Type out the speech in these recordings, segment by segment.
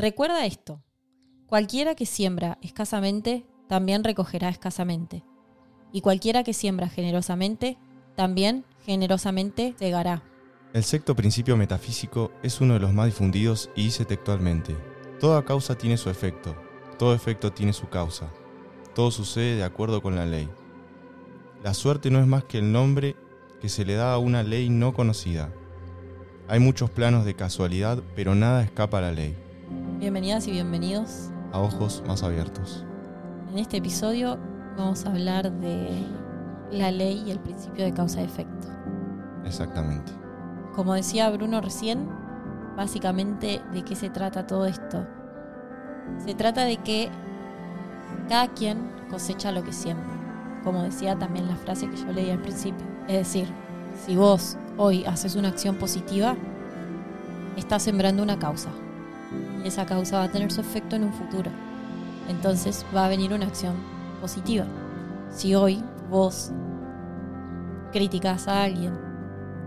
Recuerda esto. Cualquiera que siembra escasamente, también recogerá escasamente. Y cualquiera que siembra generosamente, también generosamente segará. El sexto principio metafísico es uno de los más difundidos y dice textualmente, Toda causa tiene su efecto, todo efecto tiene su causa, todo sucede de acuerdo con la ley. La suerte no es más que el nombre que se le da a una ley no conocida. Hay muchos planos de casualidad, pero nada escapa a la ley. Bienvenidas y bienvenidos. A ojos más abiertos. En este episodio vamos a hablar de la ley y el principio de causa y efecto. Exactamente. Como decía Bruno recién, básicamente de qué se trata todo esto. Se trata de que cada quien cosecha lo que siembra, como decía también la frase que yo leí al principio. Es decir, si vos hoy haces una acción positiva, estás sembrando una causa. Y esa causa va a tener su efecto en un futuro. Entonces va a venir una acción positiva. Si hoy vos criticas a alguien,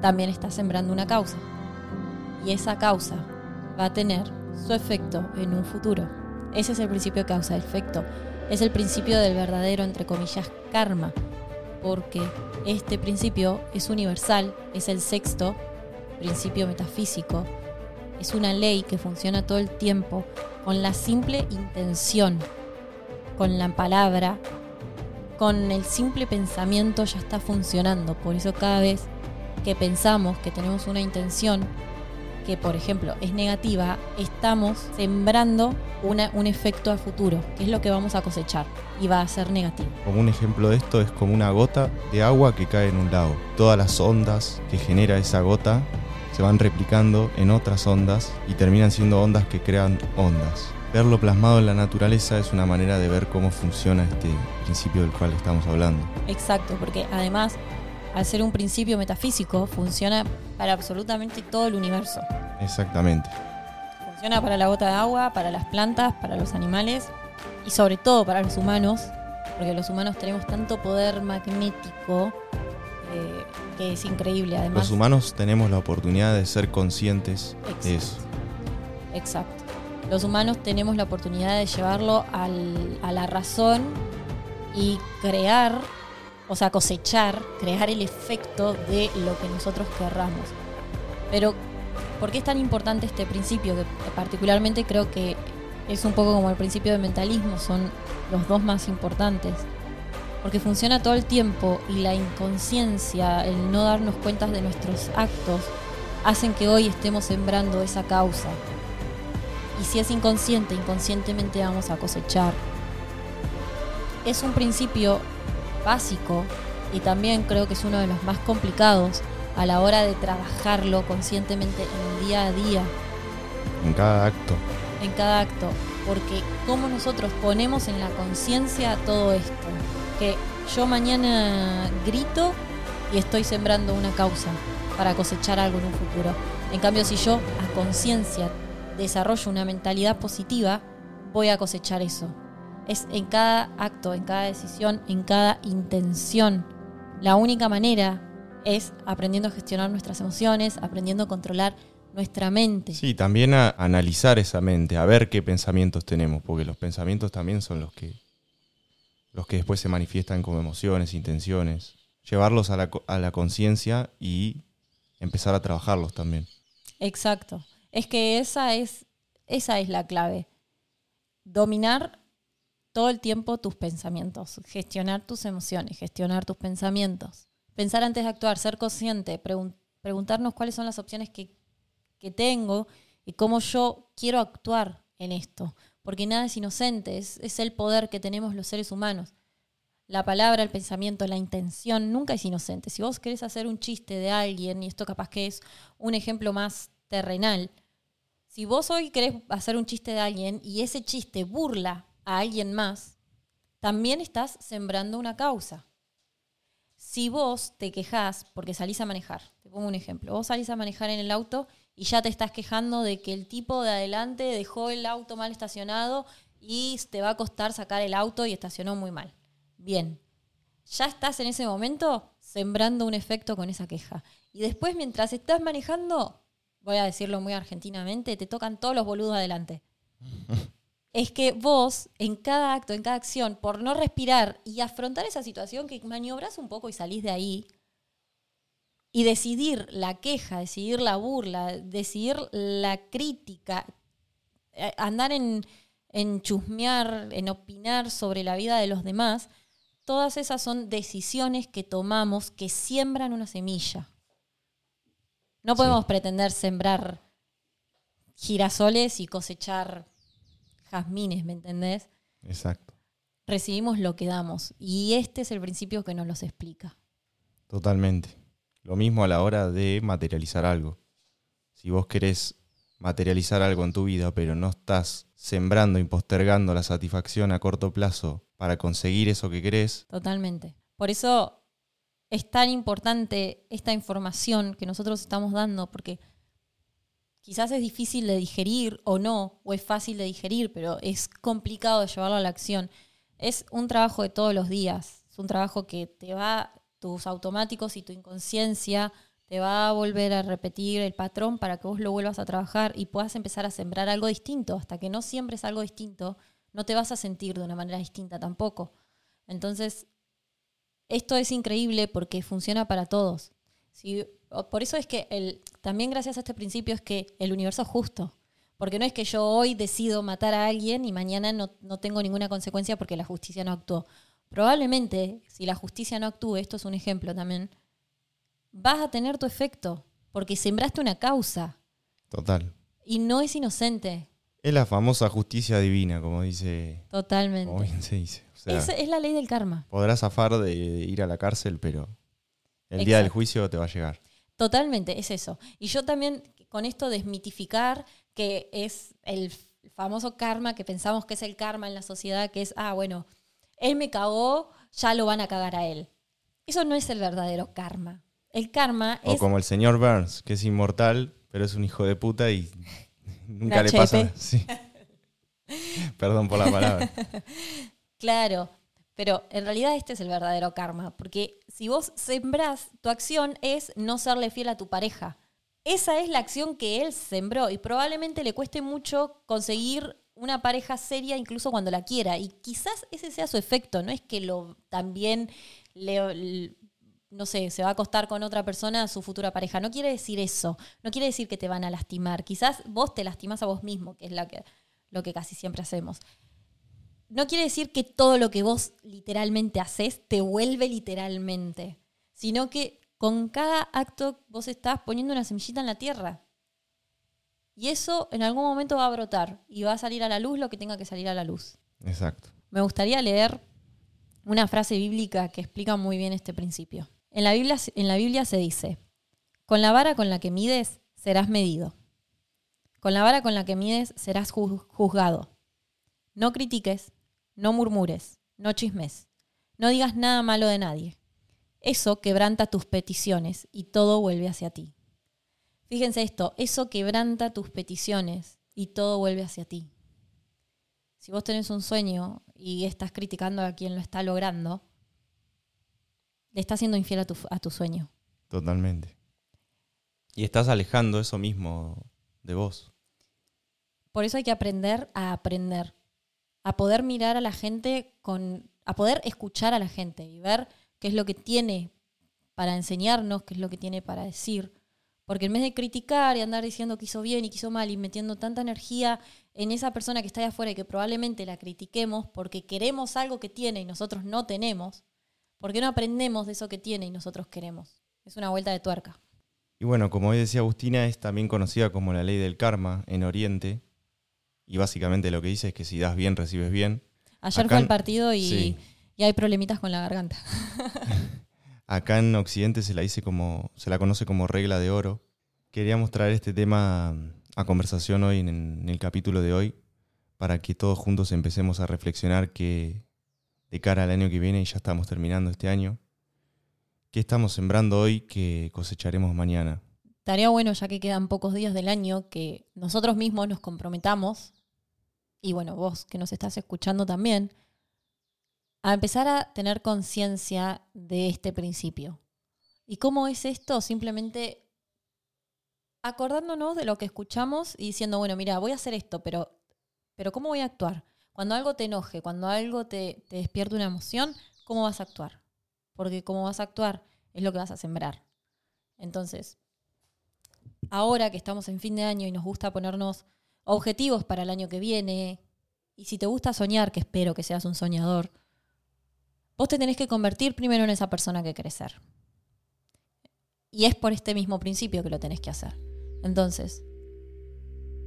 también estás sembrando una causa. Y esa causa va a tener su efecto en un futuro. Ese es el principio causa-efecto. Es el principio del verdadero, entre comillas, karma. Porque este principio es universal, es el sexto principio metafísico. Es una ley que funciona todo el tiempo con la simple intención, con la palabra, con el simple pensamiento ya está funcionando. Por eso cada vez que pensamos que tenemos una intención que, por ejemplo, es negativa, estamos sembrando un efecto a futuro, que es lo que vamos a cosechar y va a ser negativo. Como un ejemplo de esto es como una gota de agua que cae en un lago. Todas las ondas que genera esa gota se van replicando en otras ondas y terminan siendo ondas que crean ondas. Verlo plasmado en la naturaleza es una manera de ver cómo funciona este principio del cual estamos hablando. Exacto, porque además al ser un principio metafísico, funciona para absolutamente todo el universo. Exactamente. Funciona para la gota de agua, para las plantas, para los animales y sobre todo para los humanos, porque los humanos tenemos tanto poder magnético eh, que es increíble. Además, los humanos tenemos la oportunidad de ser conscientes de eso. Exacto. Los humanos tenemos la oportunidad de llevarlo al, a la razón y crear o sea, cosechar, crear el efecto de lo que nosotros querramos. Pero, ¿por qué es tan importante este principio? Que particularmente creo que es un poco como el principio de mentalismo, son los dos más importantes. Porque funciona todo el tiempo y la inconsciencia, el no darnos cuenta de nuestros actos, hacen que hoy estemos sembrando esa causa. Y si es inconsciente, inconscientemente vamos a cosechar. Es un principio básico y también creo que es uno de los más complicados a la hora de trabajarlo conscientemente en el día a día. En cada acto. En cada acto. Porque como nosotros ponemos en la conciencia todo esto. Que yo mañana grito y estoy sembrando una causa para cosechar algo en un futuro. En cambio, si yo a conciencia desarrollo una mentalidad positiva, voy a cosechar eso es en cada acto, en cada decisión, en cada intención. La única manera es aprendiendo a gestionar nuestras emociones, aprendiendo a controlar nuestra mente. Sí, también a analizar esa mente, a ver qué pensamientos tenemos, porque los pensamientos también son los que, los que después se manifiestan como emociones, intenciones. Llevarlos a la, a la conciencia y empezar a trabajarlos también. Exacto. Es que esa es, esa es la clave. Dominar todo el tiempo tus pensamientos, gestionar tus emociones, gestionar tus pensamientos. Pensar antes de actuar, ser consciente, preguntarnos cuáles son las opciones que, tengo y cómo yo quiero actuar en esto. Porque nada es inocente, es, el poder que tenemos los seres humanos. La palabra, el pensamiento, la intención nunca es inocente. Si vos querés hacer un chiste de alguien, y esto capaz que es un ejemplo más terrenal, si vos hoy querés hacer un chiste de alguien y ese chiste burla a alguien más, también estás sembrando una causa. Si vos te quejás porque salís a manejar, te pongo un ejemplo, vos salís a manejar en el auto y ya te estás quejando de que el tipo de adelante dejó el auto mal estacionado y te va a costar sacar el auto y estacionó muy mal. Bien, ya estás en ese momento sembrando un efecto con esa queja. Y después mientras estás manejando, voy a decirlo muy argentinamente, te tocan todos los boludos adelante. es que vos, en cada acto, en cada acción, por no respirar y afrontar esa situación que maniobras un poco y salís de ahí, y decidir la queja, decidir la burla, decidir la crítica, eh, andar en, en chusmear, en opinar sobre la vida de los demás, todas esas son decisiones que tomamos que siembran una semilla. No podemos pretender sembrar girasoles y cosechar jazmines, ¿me entendés? Exacto. Recibimos lo que damos. Y este es el principio que nos los explica. Totalmente. Lo mismo a la hora de materializar algo. Si vos querés materializar algo en tu vida, pero no estás sembrando y postergando la satisfacción a corto plazo para conseguir eso que querés. Totalmente. Por eso es tan importante esta información que nosotros estamos dando, porque quizás es difícil de digerir o no, o es fácil de digerir, pero es complicado de llevarlo a la acción. Es un trabajo de todos los días, es un trabajo que te va, tus automáticos y tu inconsciencia te va a volver a repetir el patrón para que vos lo vuelvas a trabajar y puedas empezar a sembrar algo distinto. Hasta que no siembres algo distinto, no te vas a sentir de una manera distinta tampoco. Entonces, esto es increíble porque funciona para todos. Si por eso es que el, también gracias a este principio es que el universo es justo. Porque no es que yo hoy decido matar a alguien y mañana no, no tengo ninguna consecuencia porque la justicia no actuó. Probablemente, si la justicia no actúe, esto es un ejemplo también, vas a tener tu efecto, porque sembraste una causa. Total. Y no es inocente. Es la famosa justicia divina, como dice. Totalmente. Como bien se dice. O sea, es, es la ley del karma. podrás zafar de ir a la cárcel, pero el día del juicio te va a llegar. Totalmente, es eso. Y yo también con esto desmitificar que es el famoso karma que pensamos que es el karma en la sociedad, que es, ah, bueno, él me cagó, ya lo van a cagar a él. Eso no es el verdadero karma. El karma O es como el señor Burns, que es inmortal, pero es un hijo de puta y nunca le pasa. Sí. Perdón por la palabra. Claro, pero en realidad este es el verdadero karma, porque si vos sembrás, tu acción es no serle fiel a tu pareja. Esa es la acción que él sembró y probablemente le cueste mucho conseguir una pareja seria incluso cuando la quiera. Y quizás ese sea su efecto, no es que lo también le, no sé, se va a acostar con otra persona, su futura pareja. No quiere decir eso, no quiere decir que te van a lastimar. Quizás vos te lastimás a vos mismo, que es lo que casi siempre hacemos no quiere decir que todo lo que vos literalmente haces te vuelve literalmente, sino que con cada acto vos estás poniendo una semillita en la tierra. Y eso en algún momento va a brotar y va a salir a la luz lo que tenga que salir a la luz. Exacto. Me gustaría leer una frase bíblica que explica muy bien este principio. En la Biblia, en la Biblia se dice, con la vara con la que mides serás medido. Con la vara con la que mides serás ju- juzgado. No critiques, no murmures, no chismes, no digas nada malo de nadie. Eso quebranta tus peticiones y todo vuelve hacia ti. Fíjense esto, eso quebranta tus peticiones y todo vuelve hacia ti. Si vos tenés un sueño y estás criticando a quien lo está logrando, le estás siendo infiel a tu, a tu sueño. Totalmente. Y estás alejando eso mismo de vos. Por eso hay que aprender a aprender, a poder mirar a la gente con, a poder escuchar a la gente y ver qué es lo que tiene para enseñarnos, qué es lo que tiene para decir. Porque en vez de criticar y andar diciendo que hizo bien y que hizo mal y metiendo tanta energía en esa persona que está ahí afuera y que probablemente la critiquemos porque queremos algo que tiene y nosotros no tenemos, ¿por qué no aprendemos de eso que tiene y nosotros queremos? Es una vuelta de tuerca. Y bueno, como hoy decía Agustina, es también conocida como la ley del karma en Oriente. Y básicamente lo que dice es que si das bien, recibes bien. Ayer Acá fue el partido y, sí. y hay problemitas con la garganta. Acá en Occidente se la dice como, se la conoce como regla de oro. Queríamos traer este tema a conversación hoy en, el capítulo de hoy para que todos juntos empecemos a reflexionar que de cara al año que viene, y ya estamos terminando este año, ¿qué estamos sembrando hoy que cosecharemos mañana? Estaría bueno, ya que quedan pocos días del año, que nosotros mismos nos comprometamos, y bueno, vos que nos estás escuchando también, a empezar a tener conciencia de este principio. ¿Y cómo es esto? Simplemente acordándonos de lo que escuchamos y diciendo, bueno, mira, voy a hacer esto, pero Pero ¿cómo voy a actuar? Cuando algo te enoje, cuando algo te, te despierte una emoción, ¿cómo vas a actuar? Porque cómo vas a actuar es lo que vas a sembrar. Entonces, ahora que estamos en fin de año y nos gusta ponernos objetivos para el año que viene, y si te gusta soñar, que espero que seas un soñador, vos te tenés que convertir primero en esa persona que querés ser. Y es por este mismo principio que lo tenés que hacer. Entonces,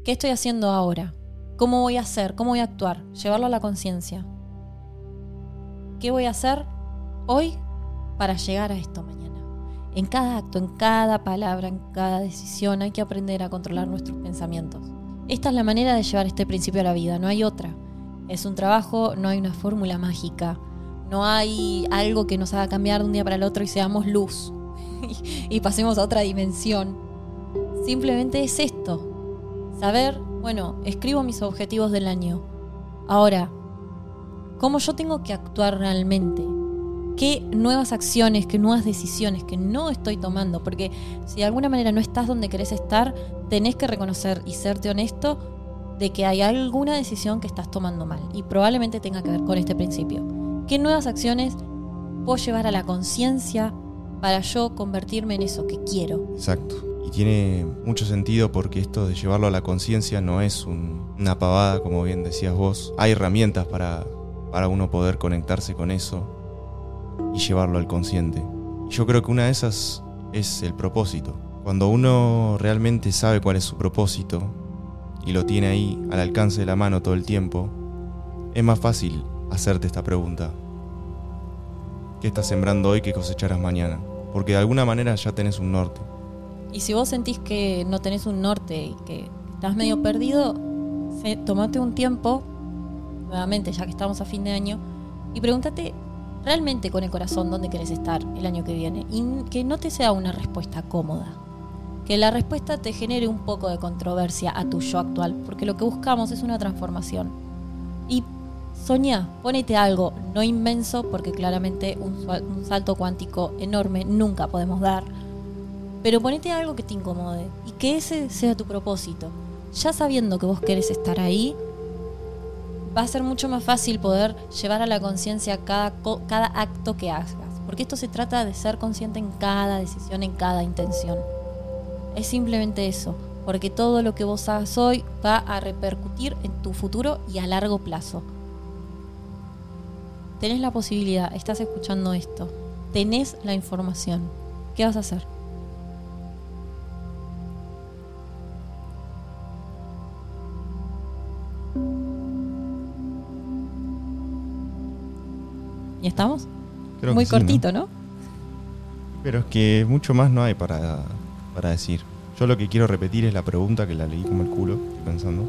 ¿qué estoy haciendo ahora? ¿Cómo voy a hacer? ¿Cómo voy a actuar? Llevarlo a la conciencia. ¿Qué voy a hacer hoy para llegar a esto mañana? En cada acto, en cada palabra, en cada decisión hay que aprender a controlar nuestros pensamientos. Esta es la manera de llevar este principio a la vida, no hay otra. Es un trabajo, no hay una fórmula mágica, no hay algo que nos haga cambiar de un día para el otro y seamos luz y pasemos a otra dimensión. Simplemente es esto, saber, bueno, escribo mis objetivos del año. Ahora, ¿cómo yo tengo que actuar realmente? qué nuevas acciones, qué nuevas decisiones que no estoy tomando. Porque si de alguna manera no estás donde querés estar, tenés que reconocer y serte honesto de que hay alguna decisión que estás tomando mal. Y probablemente tenga que ver con este principio. ¿Qué nuevas acciones puedo llevar a la conciencia para yo convertirme en eso que quiero? Exacto. Y tiene mucho sentido porque esto de llevarlo a la conciencia no es una pavada, como bien decías vos. Hay herramientas para, para uno poder conectarse con eso y llevarlo al consciente. Yo creo que una de esas es el propósito. Cuando uno realmente sabe cuál es su propósito y lo tiene ahí al alcance de la mano todo el tiempo, es más fácil hacerte esta pregunta. ¿Qué estás sembrando hoy que cosecharás mañana? Porque de alguna manera ya tenés un norte. Y si vos sentís que no tenés un norte y que estás medio perdido, tomate un tiempo, nuevamente ya que estamos a fin de año, y pregúntate realmente con el corazón dónde querés estar el año que viene y que no te sea una respuesta cómoda. Que la respuesta te genere un poco de controversia a tu yo actual, porque lo que buscamos es una transformación. Y soñá, ponete algo no inmenso, porque claramente un, salto cuántico enorme nunca podemos dar, pero ponete algo que te incomode y que ese sea tu propósito. Ya sabiendo que vos querés estar ahí, va a ser mucho más fácil poder llevar a la conciencia cada, cada acto que hagas. Porque esto se trata de ser consciente en cada decisión, en cada intención. Es simplemente eso. Porque todo lo que vos hagas hoy va a repercutir en tu futuro y a largo plazo. Tenés la posibilidad, estás escuchando esto, tenés la información. ¿Qué vas a hacer? ¿Y estamos? Muy cortito, ¿no? Pero es que mucho más no hay para, para decir. Yo lo que quiero repetir es la pregunta que la leí como el culo, estoy pensando.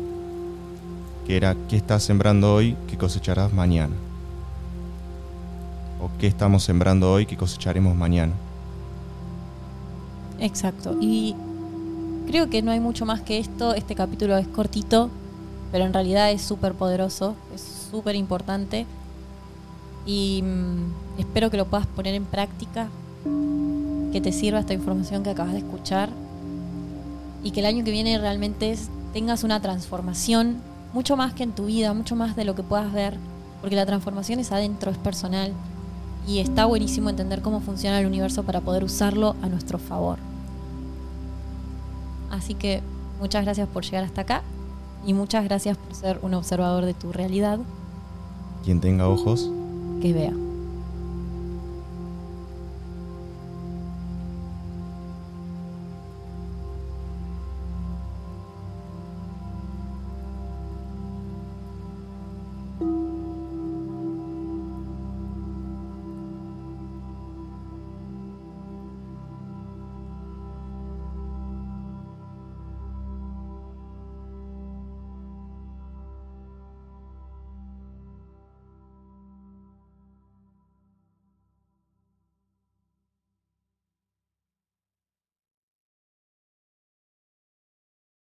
Que era, ¿qué estás sembrando hoy que cosecharás mañana? ¿O qué estamos sembrando hoy que cosecharemos mañana? Exacto. Y creo que no hay mucho más que esto. Este capítulo es cortito, pero en realidad es súper poderoso, es súper importante y mm, espero que lo puedas poner en práctica, que te sirva esta información que acabas de escuchar y que el año que viene realmente tengas una transformación mucho más que en tu vida, mucho más de lo que puedas ver, porque la transformación es adentro, es personal y está buenísimo entender cómo funciona el universo para poder usarlo a nuestro favor. Así que muchas gracias por llegar hasta acá y muchas gracias por ser un observador de tu realidad. Quien tenga ojos, que vea.